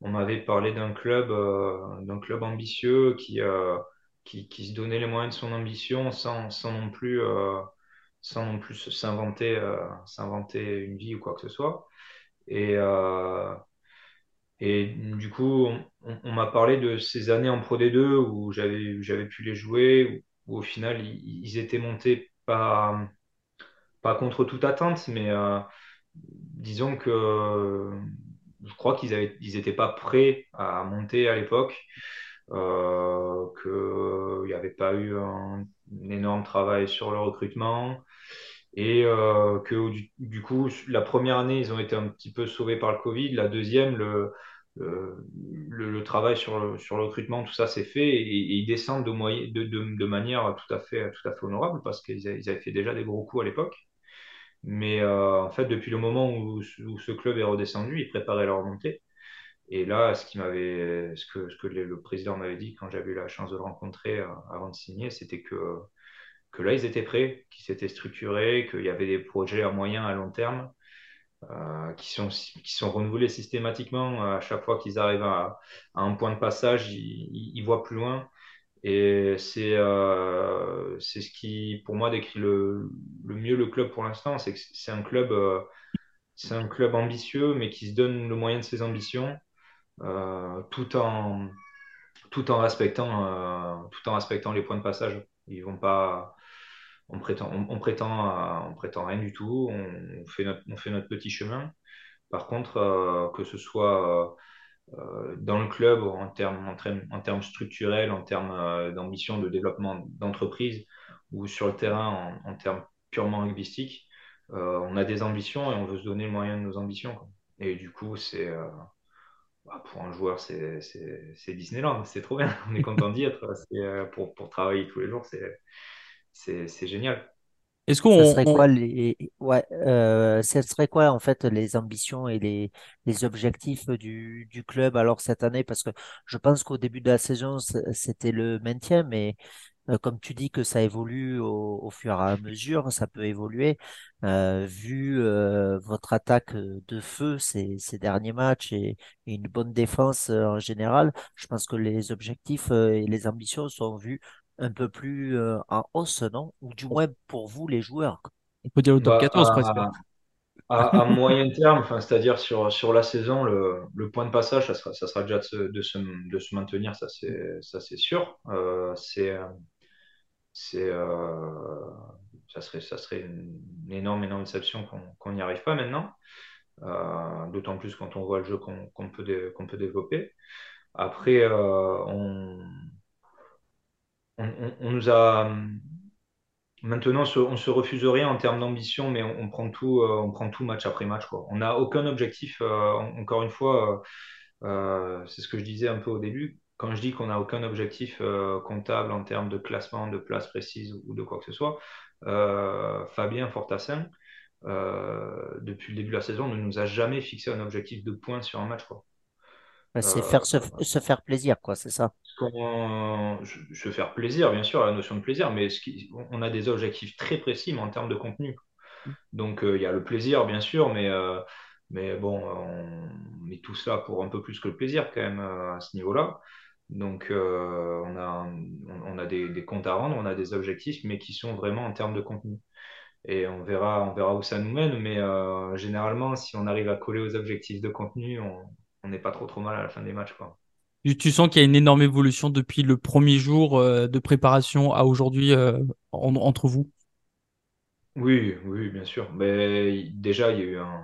on m'avait parlé d'un club, d'un club ambitieux qui qui, qui, se donnait les moyens de son ambition sans, sans non plus euh, sans non plus s'inventer euh, s'inventer une vie ou quoi que ce soit. Et euh, et du coup on, m'a parlé de ces années en Pro D2 où j'avais pu les jouer où, au final ils, étaient montés pas pas contre toute attente mais disons que je crois qu'ils avaient ils pas prêts à monter à l'époque euh, qu'il n'y avait pas eu un, énorme travail sur le recrutement et euh, que du, coup, la première année, ils ont été un petit peu sauvés par le Covid. La deuxième, le, travail sur le, recrutement, tout ça s'est fait et, ils descendent de, manière tout à fait, honorable parce qu'ils avaient, fait déjà des gros coups à l'époque. Mais euh, en fait, depuis le moment où, où, ce club est redescendu, ils préparaient leur remontée. Et là, ce, que, le, président m'avait dit quand j'avais eu la chance de le rencontrer euh, avant de signer, c'était que, là, ils étaient prêts, qu'ils s'étaient structurés, qu'il y avait des projets à moyen, à long terme, euh, qui, sont, renouvelés systématiquement. À chaque fois qu'ils arrivent à, un point de passage, ils, voient plus loin. Et c'est euh, ce qui, pour moi, décrit le, mieux le club pour l'instant. C'est que c'est un club, euh, ambitieux, mais qui se donne le moyen de ses ambitions, euh, tout en tout en respectant euh, tout en respectant les points de passage. Ils vont pas, on prétend, on, prétend, on prétend rien du tout. On, fait notre, on fait notre petit chemin. Par contre, euh, que ce soit euh, dans le club en termes, en en termes structurels, en termes euh, d'ambition de développement d'entreprise ou sur le terrain en, termes purement rugbystiques, euh, on a des ambitions et on veut se donner le moyen de nos ambitions. Et du coup, c'est pour un joueur, c'est Disneyland, c'est trop bien. On est content d'y être. Pour, pour travailler tous les jours, c'est génial. Est-ce qu'on serait quoi les ouais euh, ce serait quoi en fait les ambitions et les, les objectifs du, du club alors cette année? Parce que je pense qu'au début de la saison c'était le maintien mais euh, comme tu dis que ça évolue au, au, fur et à mesure ça peut évoluer euh, vu euh, votre attaque de feu ces, ces derniers matchs et, et une bonne défense euh, en général je pense que les objectifs et les ambitions sont vus un peu plus euh, en hausse, non? Ou du moins pour vous, les joueurs. On peut dire au top Bah, 14 à, presque. à- à moyen terme, c'est-à-dire sur, sur la saison, le, le point de passage, ça sera, ça sera déjà de se, de se, de se maintenir, ça c'est, sûr. Euh, c'est, c'est, euh, ça serait, ça serait une énorme, énorme déception qu'on qu'on n'y arrive pas maintenant. Euh, d'autant plus quand on voit le jeu qu'on qu'on peut, qu'on peut développer. Après, euh, on, on, nous a, Maintenant, on se, refuse rien en termes d'ambition, mais on, prend tout, on prend tout match après match, quoi. On n'a aucun objectif. en- encore une fois, c'est ce que je disais un peu au début. Quand je dis qu'on n'a aucun objectif euh, comptable en termes de classement, de place précise ou de quoi que ce soit, euh, Fabien Fortassin, euh, depuis le début de la saison, ne nous a jamais fixé un objectif de points sur un match, quoi. Bah, C'est faire se, se faire plaisir, quoi, c'est ça. Se faire plaisir, bien sûr, la notion de plaisir, mais ce qui- on a des objectifs très précis, mais en termes de contenu. Donc, il y a le plaisir, bien sûr, mais, mais bon, on met tout ça pour un peu plus que le plaisir, quand même, à ce niveau-là. Donc, euh, on a, un- on a des, des comptes à rendre, on a des objectifs, mais qui sont vraiment en termes de contenu. Et on verra, on verra où ça nous mène, mais euh, généralement, si on arrive à coller aux objectifs de contenu, on n'est pas trop trop mal à la fin des matchs, quoi. Tu, tu sens qu'il y a une énorme évolution depuis le premier jour euh, de préparation à aujourd'hui en- entre vous? Oui, oui, bien sûr. Mais déjà, il y a eu un,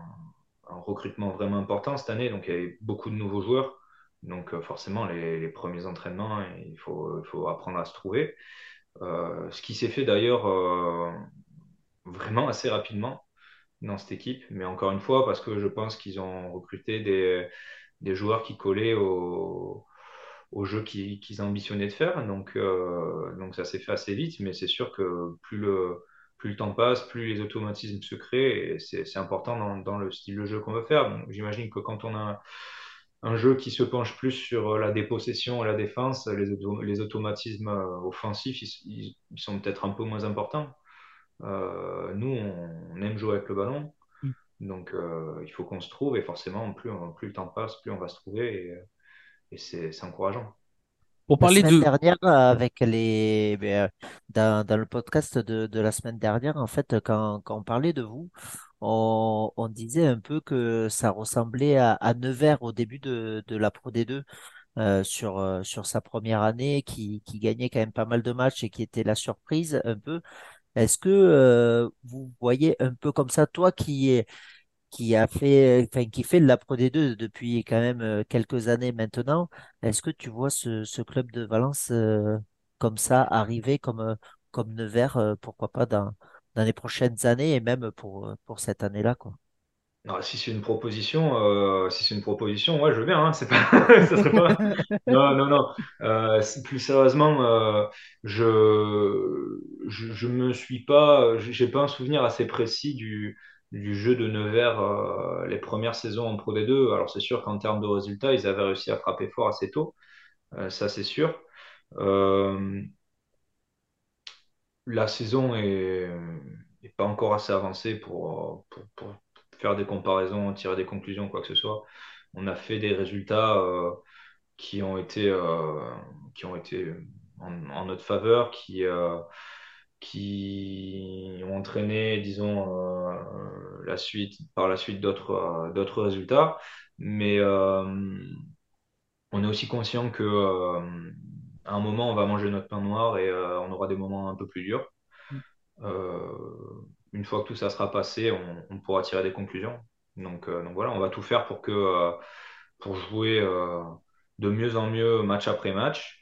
un recrutement vraiment important cette année, donc il y avait beaucoup de nouveaux joueurs. Donc euh, forcément, les, premiers entraînements, il faut, apprendre à se trouver. Euh, ce qui s'est fait d'ailleurs euh, vraiment assez rapidement dans cette équipe, mais encore une fois, parce que je pense qu'ils ont recruté des, joueurs qui collaient au, jeu qu'ils ambitionnaient de faire. Donc, ça s'est fait assez vite, mais c'est sûr que plus le, temps passe, plus les automatismes se créent, et c'est important dans, le style de jeu qu'on veut faire. J'imagine que quand on a un jeu qui se penche plus sur la dépossession et la défense, les, auto- les automatismes euh, offensifs, ils, sont peut-être un peu moins importants. Euh, nous, on, aime jouer avec le ballon, Mm. donc euh, il faut qu'on se trouve, et forcément, plus, on- plus le temps passe, plus on va se trouver, et, et c'est encourageant. Pour La parler semaine de... dernière, avec les, ben, euh, dans, dans le podcast de, de la semaine dernière, en fait, quand, quand on parlait de vous, on, on disait un peu que ça ressemblait à, à Nevers au début de, de la Pro D2 euh, sur, euh, sur sa première année, qui, qui gagnait quand même pas mal de matchs et qui était la surprise un peu. Est-ce que euh, vous voyez un peu comme ça, toi qui es qui a fait, enfin, qui fait la Pro D2 depuis quand même euh, quelques années maintenant. Est-ce que tu vois ce, ce club de Valence euh, comme ça arriver comme, comme Nevers, pourquoi pas dans, dans les prochaines années et même pour, pour cette année-là, quoi. Non, si c'est une proposition, euh, si c'est une proposition, ouais, je veux bien. Hein, c'est pas, ça serait pas. Non, non, non. Euh, plus sérieusement, euh, je, je, je me suis pas, j'ai pas un souvenir assez précis du, du jeu de Nevers euh, les premières saisons en Pro D2. Alors c'est sûr qu'en termes de résultats, ils avaient réussi à frapper fort assez tôt, ça c'est sûr. Euh, la saison est, pas encore assez avancée pour, faire des comparaisons, tirer des conclusions, quoi que ce soit. On a fait des résultats euh, qui ont été, euh, qui ont été en, notre faveur, qui, euh, qui ont entraîné, disons, la suite, par la suite d'autres d'autres résultats. Mais on est aussi conscient que à un moment, on va manger notre pain noir et euh, on aura des moments un peu plus durs. Euh, une fois que tout ça sera passé, on, on pourra tirer des conclusions. Donc, euh, donc voilà, on va tout faire pour que pour jouer de mieux en mieux match après match.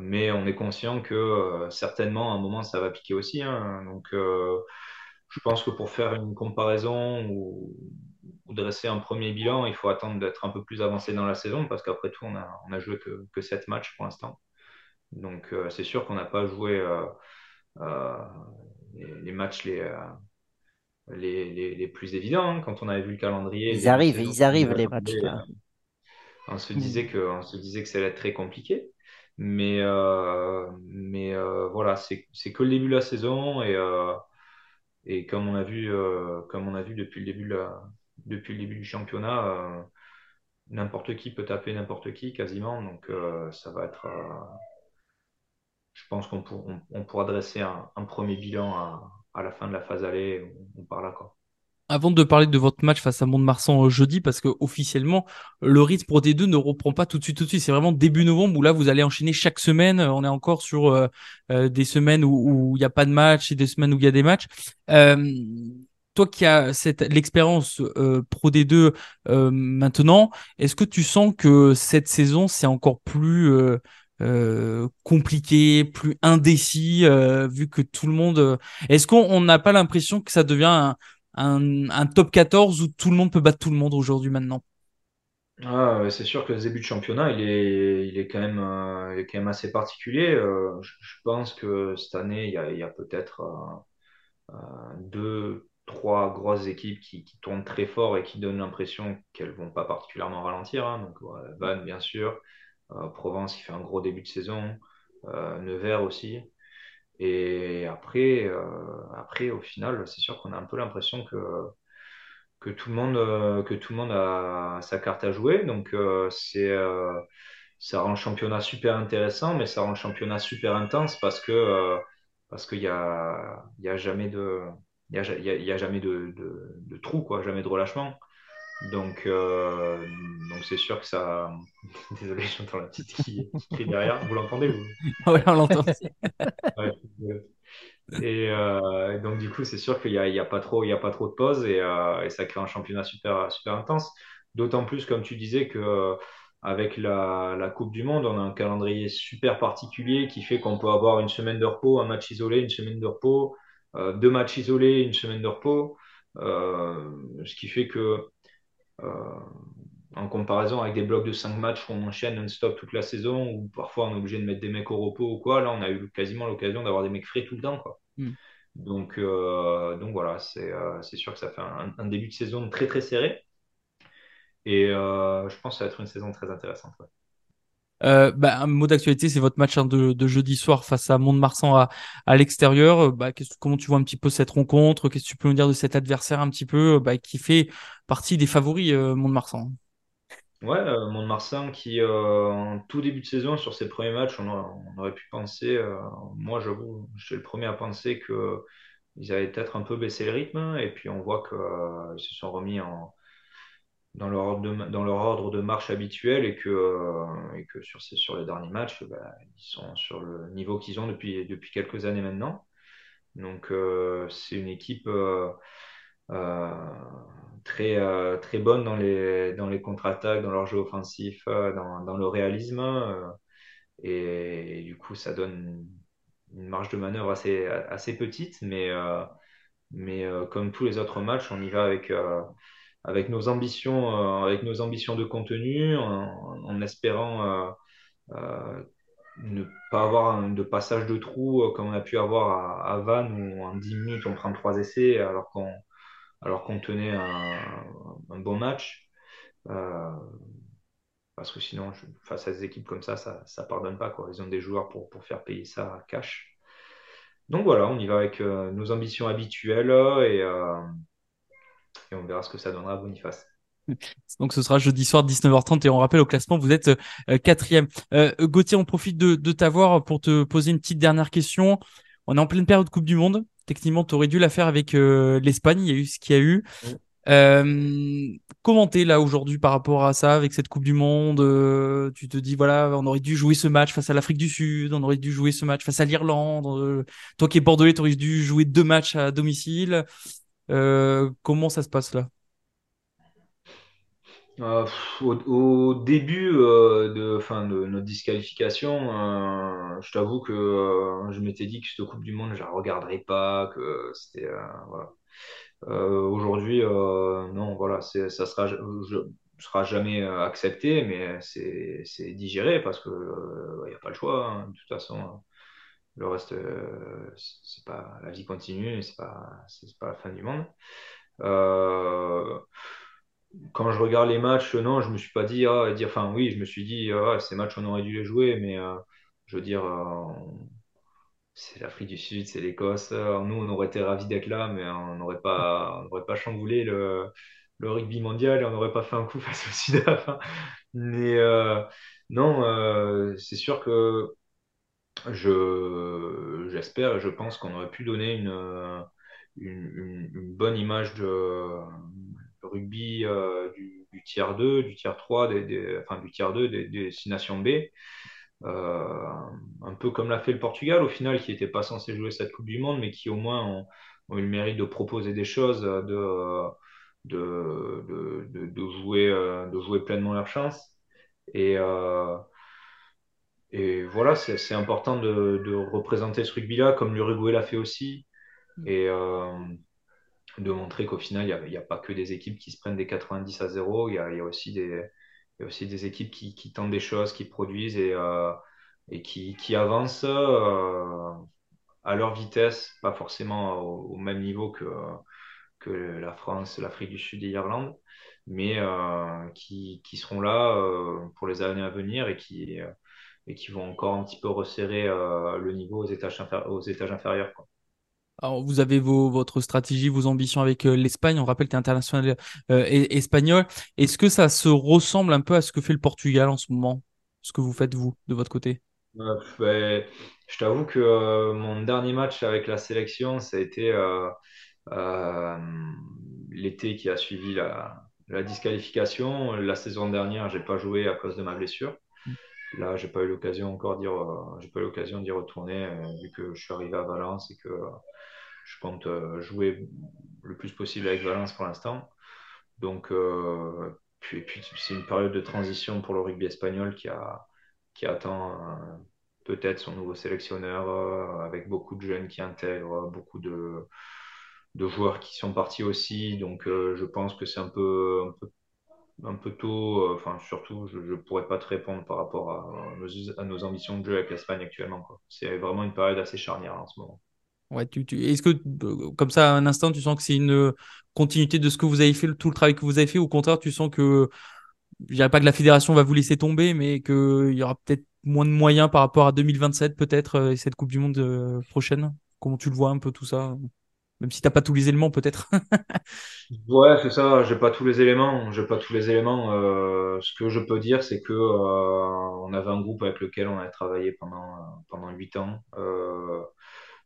Mais on est conscient que certainement à un moment ça va piquer aussi. hein. Donc je pense que pour faire une comparaison ou, ou dresser un premier bilan, il faut attendre d'être un peu plus avancé dans la saison parce qu'après tout, on a, on a joué que, que 7 matchs pour l'instant. Donc euh, c'est sûr qu'on n'a pas joué euh, euh, les, les matchs les, les, les, les plus évidents. hein. Quand on avait vu le calendrier, le Ils arrivent, ils arrivent les matchs là. on se disait Mm. que, on se disait que ça allait être très compliqué. Mais, euh, mais euh, voilà, c'est, c'est que le début de la saison et, euh, et comme on a vu, euh, comme on a vu depuis le début de la- depuis le début du championnat, euh, n'importe qui peut taper n'importe qui quasiment. Donc euh, ça va être, euh, je pense qu'on pour- on, on pourra dresser un, premier bilan à, la fin de la phase aller ou par là, quoi. Avant de parler de votre match face à Mont-de-Marsan jeudi, parce que officiellement, le rythme pour D2 ne reprend pas tout de suite. C'est vraiment début novembre où là, vous allez enchaîner chaque semaine. On est encore sur des semaines où il n'y a pas de match et des semaines où il y a des matchs. Toi qui as l'expérience euh, Pro D2 euh, maintenant, est-ce que tu sens que cette saison c'est encore plus euh, compliqué, plus indécis, vu que tout le monde. Est-ce qu'on on n'a pas l'impression que ça devient un, top 14 où tout le monde peut battre tout le monde aujourd'hui maintenant? Ah, c'est sûr que le début de championnat, il est, il est quand même, assez particulier. Je, pense que cette année, il y a, peut-être deux, trois grosses équipes qui, tournent très fort et qui donnent l'impression qu'elles vont pas particulièrement ralentir. hein. Donc, ouais, Vannes, bien sûr, euh, Provence qui fait un gros début de saison, euh, Nevers aussi. Et après, euh, après, au final, c'est sûr qu'on a un peu l'impression que que tout le monde, que tout le monde a sa carte à jouer. Donc, c'est, ça rend le championnat super intéressant, mais ça rend le championnat super intense parce que, parce qu'il y a, y a jamais de, il y a, y a- il y a jamais de, de, de trou, quoi, jamais de relâchement. Donc, euh, donc c'est sûr que ça. Désolé, j'entends la petite qui, crie derrière. Vous l'entendez, vous? Ouais, on l'entend. Ouais. Et euh, donc, du coup, c'est sûr qu'il n'y a, pas trop, il y a pas trop de pauses et, euh, et ça crée un championnat super, super intense. D'autant plus, comme tu disais, que avec la, la Coupe du Monde, on a un calendrier super particulier qui fait qu'on peut avoir une semaine de repos, un match isolé, une semaine de repos, deux matchs isolés, une semaine de repos. Euh, ce qui fait que, euh, en comparaison avec des blocs de cinq matchs où on enchaîne non-stop toute la saison, où parfois on est obligé de mettre des mecs au repos ou quoi, là, on a eu quasiment l'occasion d'avoir des mecs frais tout le temps, quoi. Hmm. Donc, euh, donc voilà, c'est euh, sûr que ça fait un, un début de saison très très serré. Et euh, je pense que ça va être une saison très intéressante. ouais. Euh, bah, un mot d'actualité, c'est votre match hein, de, jeudi soir face à Mont-de-Marsan à, l'extérieur. Euh, Bah, comment tu vois un petit peu cette rencontre? Qu'est-ce que tu peux nous dire de cet adversaire un petit peu, euh, bah, qui fait partie des favoris, Mont-de-Marsan? Ouais, Mont-de-Marsan qui, en tout début de saison, sur ses premiers matchs, on aurait, pu penser, moi j'avoue, je suis le premier à penser que ils avaient peut-être un peu baissé le rythme. Et puis on voit qu'ils se sont remis en, dans leur ordre de, dans leur ordre de marche habituel et que, euh, et que sur, ces, sur les derniers matchs, bah, ils sont sur le niveau qu'ils ont depuis, depuis quelques années maintenant. Donc, euh, c'est une équipe euh, très, très bonnes dans les, dans les contre-attaques, dans leur jeu offensif, dans, dans le réalisme. et, et du coup, ça donne une marge de manœuvre assez, assez petite, mais, mais comme tous les autres matchs, on y va avec, avec nos ambitions, euh, avec nos ambitions de contenu, en, espérant euh, euh, ne pas avoir de passage de trou comme on a pu avoir à, à Vannes où en 10 minutes on prend trois essais alors qu'on qu'on tenait un, bon match. Parce que sinon, face à des équipes comme ça, ça, ça pardonne pas, quoi. Ils ont des joueurs pour, pour faire payer ça cash. Donc voilà, on y va avec nos ambitions habituelles et, et on verra ce que ça donnera à Boniface. Donc ce sera jeudi soir 19h30 et on rappelle au classement vous êtes euh, quatrième. Euh, Gauthier, on profite de, de t'avoir pour te poser une petite dernière question. On est en pleine période Coupe du Monde. Techniquement, tu aurais dû la faire avec euh, l'Espagne. Il y a eu ce qu'il y a eu. Oui. Euh, là aujourd'hui par rapport à ça avec cette Coupe du Monde Euh, Tu te dis voilà, on aurait dû jouer ce match face à l'Afrique du Sud, on aurait dû jouer ce match face à l'Irlande. Euh, toi qui es bordelais, tu aurais dû jouer deux matchs à domicile. Euh, comment ça se passe là? Euh, au, début euh, de, fin, de notre disqualification, je t'avoue que je m'étais dit que cette Coupe du Monde, je la regarderais pas, que c'était aujourd'hui, non, voilà, ça sera, je, sera jamais accepté, mais c'est, digéré parce que il n'y a pas le choix. hein. De toute façon, euh, le reste, euh, c'est pas la vie continue, c'est pas, c'est pas la fin du monde. Euh, quand je regarde les matchs, non, je me suis pas dit, ah, dire, enfin oui, je me suis dit, ah, ces matchs, on aurait dû les jouer, mais euh, je veux dire, c'est l'Afrique du Sud, c'est l'Écosse. Nous, on aurait été ravis d'être là, mais on n'aurait pas, on n'aurait pas chamboulé le, le rugby mondial et on n'aurait pas fait un coup face au hein. Mais non, c'est sûr que je, j'espère et je pense qu'on aurait pu donner une, euh, une, une- bonne image de de rugby euh, du, du tiers 2, du tiers 3, des, des- enfin du tiers 2 des, des six nations B. Euh, un peu comme l'a fait le Portugal au final, qui n'était pas censé jouer cette Coupe du Monde, mais qui au moins ont, ont eu le mérite de proposer des choses, de, de, de, de, jouer, euh, de jouer pleinement leur chance. Et, euh, et voilà, c'est important de, de représenter ce rugby-là, comme l'Uruguay l'a fait aussi, et euh, de montrer qu'au final, il n'y a, pas que des équipes qui se prennent des 90 à 0, il y a, il y a aussi des, il y a aussi des équipes qui, qui tentent des choses, qui produisent et, euh, et qui, qui avancent euh, à leur vitesse, pas forcément au, au même niveau que, que la France, l'Afrique du Sud et l'Irlande, mais qui, qui seront là pour les années à venir et qui, et qui vont encore un petit peu resserrer euh, le niveau aux étages, inférie- aux étages inférieurs. quoi. Alors, vous avez vos, votre stratégie, vos ambitions avec euh, l'Espagne. On rappelle que tu es international euh, et- espagnol. Est-ce que ça se ressemble un peu à ce que fait le Portugal en ce moment? Ce que vous faites, vous, de votre côté? Euh, ben, je t'avoue que euh, mon dernier match avec la sélection, ça a été euh, euh, l'été qui a suivi la, la disqualification. La saison dernière, j'ai pas joué à cause de ma blessure. Là, j'ai pas eu l'occasion encore d'y re- j'ai pas eu l'occasion d'y retourner euh, vu que je suis arrivé à Valence et que euh, je compte euh, jouer le plus possible avec Valence pour l'instant. Donc, euh, puis, c'est une période de transition pour le rugby espagnol qui attend peut-être son nouveau sélectionneur avec beaucoup de jeunes qui intègrent, beaucoup de, joueurs qui sont partis aussi. Donc, je pense que c'est un peu un peu tôt, euh, enfin surtout, je ne pourrais pas te répondre par rapport à nos, ambitions de jeu avec l'Espagne actuellement. C'est vraiment une période assez charnière en ce moment. Ouais, tu, tu... Est-ce que, euh, comme ça, à un instant, tu sens que c'est une euh, continuité de ce que vous avez fait, tout le travail que vous avez fait, ou au contraire, tu sens que, je dirais pas que la fédération va vous laisser tomber, mais qu'il y aura peut-être moins de moyens par rapport à 2027, peut-être, et cette Coupe du Monde prochaine? Comment tu le vois un peu tout ça? Même si t'as pas tous les éléments, peut-être. Ouais, c'est ça, j'ai pas tous les éléments, j'ai pas tous les éléments. Euh, ce que je peux dire, c'est que euh, on avait un groupe avec lequel on a travaillé pendant pendant huit ans. Euh,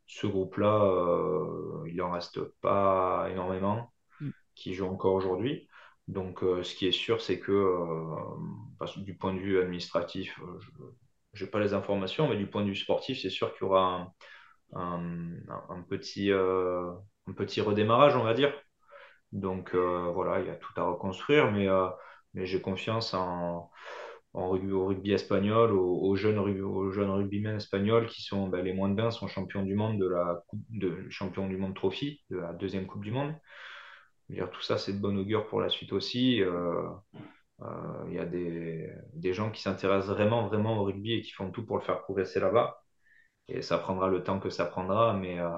ce groupe-là, euh, il en reste pas énormément Mm. qui jouent encore aujourd'hui. Donc, euh, ce qui est sûr, c'est que euh, du point de vue administratif, euh, je n'ai pas les informations, mais du point de vue sportif, c'est sûr qu'il y aura un, un- petit, euh, un petit redémarrage, on va dire. Donc voilà, il y a tout à reconstruire, mais, mais j'ai confiance en, en rugby, au rugby espagnol, aux, jeunes, aux jeunes rugbymen espagnols qui sont ben, les moins de 20 sont champions du monde de la coupe de champion du monde trophy de la deuxième coupe du monde. Dire, tout ça c'est de bon augure pour la suite aussi. Euh, euh, il y a des, des gens qui s'intéressent vraiment vraiment au rugby et qui font tout pour le faire progresser là-bas. Et ça prendra le temps que ça prendra, mais, euh,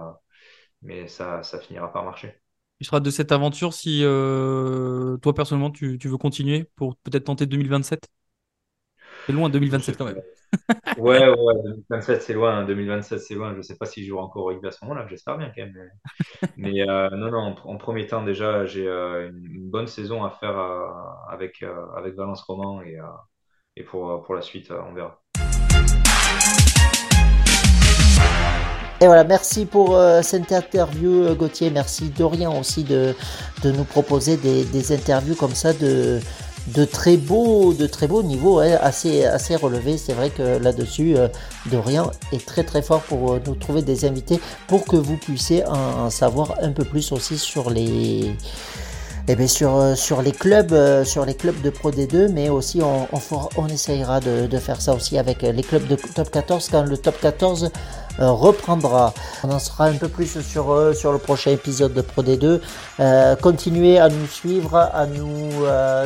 mais ça, ça finira par marcher. Tu seras de cette aventure si toi personnellement tu, tu veux continuer pour peut-être tenter 2027 c'est loin 2027 quand même. ouais, ouais, 2027 c'est loin, 2027 c'est loin. Je ne sais pas si je jouerai encore au rugby à ce moment-là, j'espère bien quand même. Mais, euh, non, non, en, premier temps déjà, j'ai euh, une, bonne saison à faire euh, avec, avec Valence Roman et, et pour, pour la suite, on verra. Et voilà, merci pour cette interview, Gauthier. Merci Dorian aussi de, de nous proposer des, des interviews comme ça de, de très beaux, de très beaux niveaux, hein, assez, assez relevés. C'est vrai que là-dessus, euh, Dorian est très très fort pour euh, nous trouver des invités pour que vous puissiez en, savoir un peu plus aussi sur les. Eh bien sur, euh, sur les clubs sur les clubs de Pro D2 mais aussi on, on, essayera de, de, faire ça aussi avec les clubs de top 14 quand le top 14 euh, reprendra. On en sera un peu plus sur, euh, sur le prochain épisode de Pro D2. Euh, continuez à nous suivre, à nous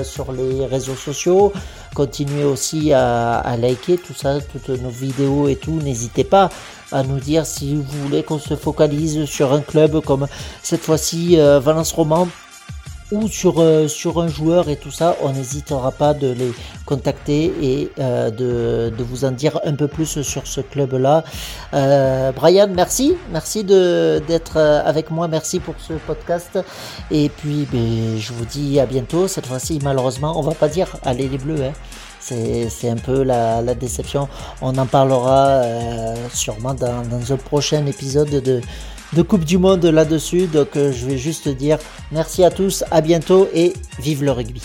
sur les réseaux sociaux. Continuez aussi à, à liker tout ça, toutes nos vidéos et tout. N'hésitez pas à nous dire si vous voulez qu'on se focalise sur un club comme cette fois-ci Valence Roman ou sur, euh, sur un joueur et tout ça, on n'hésitera pas de les contacter et euh, de, de, vous en dire un peu plus sur ce club-là. Euh, Brian, merci. Merci d'être avec moi. Merci pour ce podcast. Et puis, ben, je vous dis à bientôt. Cette fois-ci, malheureusement, on va pas dire allez les bleus. Hein. C'est un peu la, la, déception. On en parlera sûrement dans, dans un prochain épisode de de Coupe du Monde là-dessus. Donc euh, je vais juste dire merci à tous, à bientôt et vive le rugby.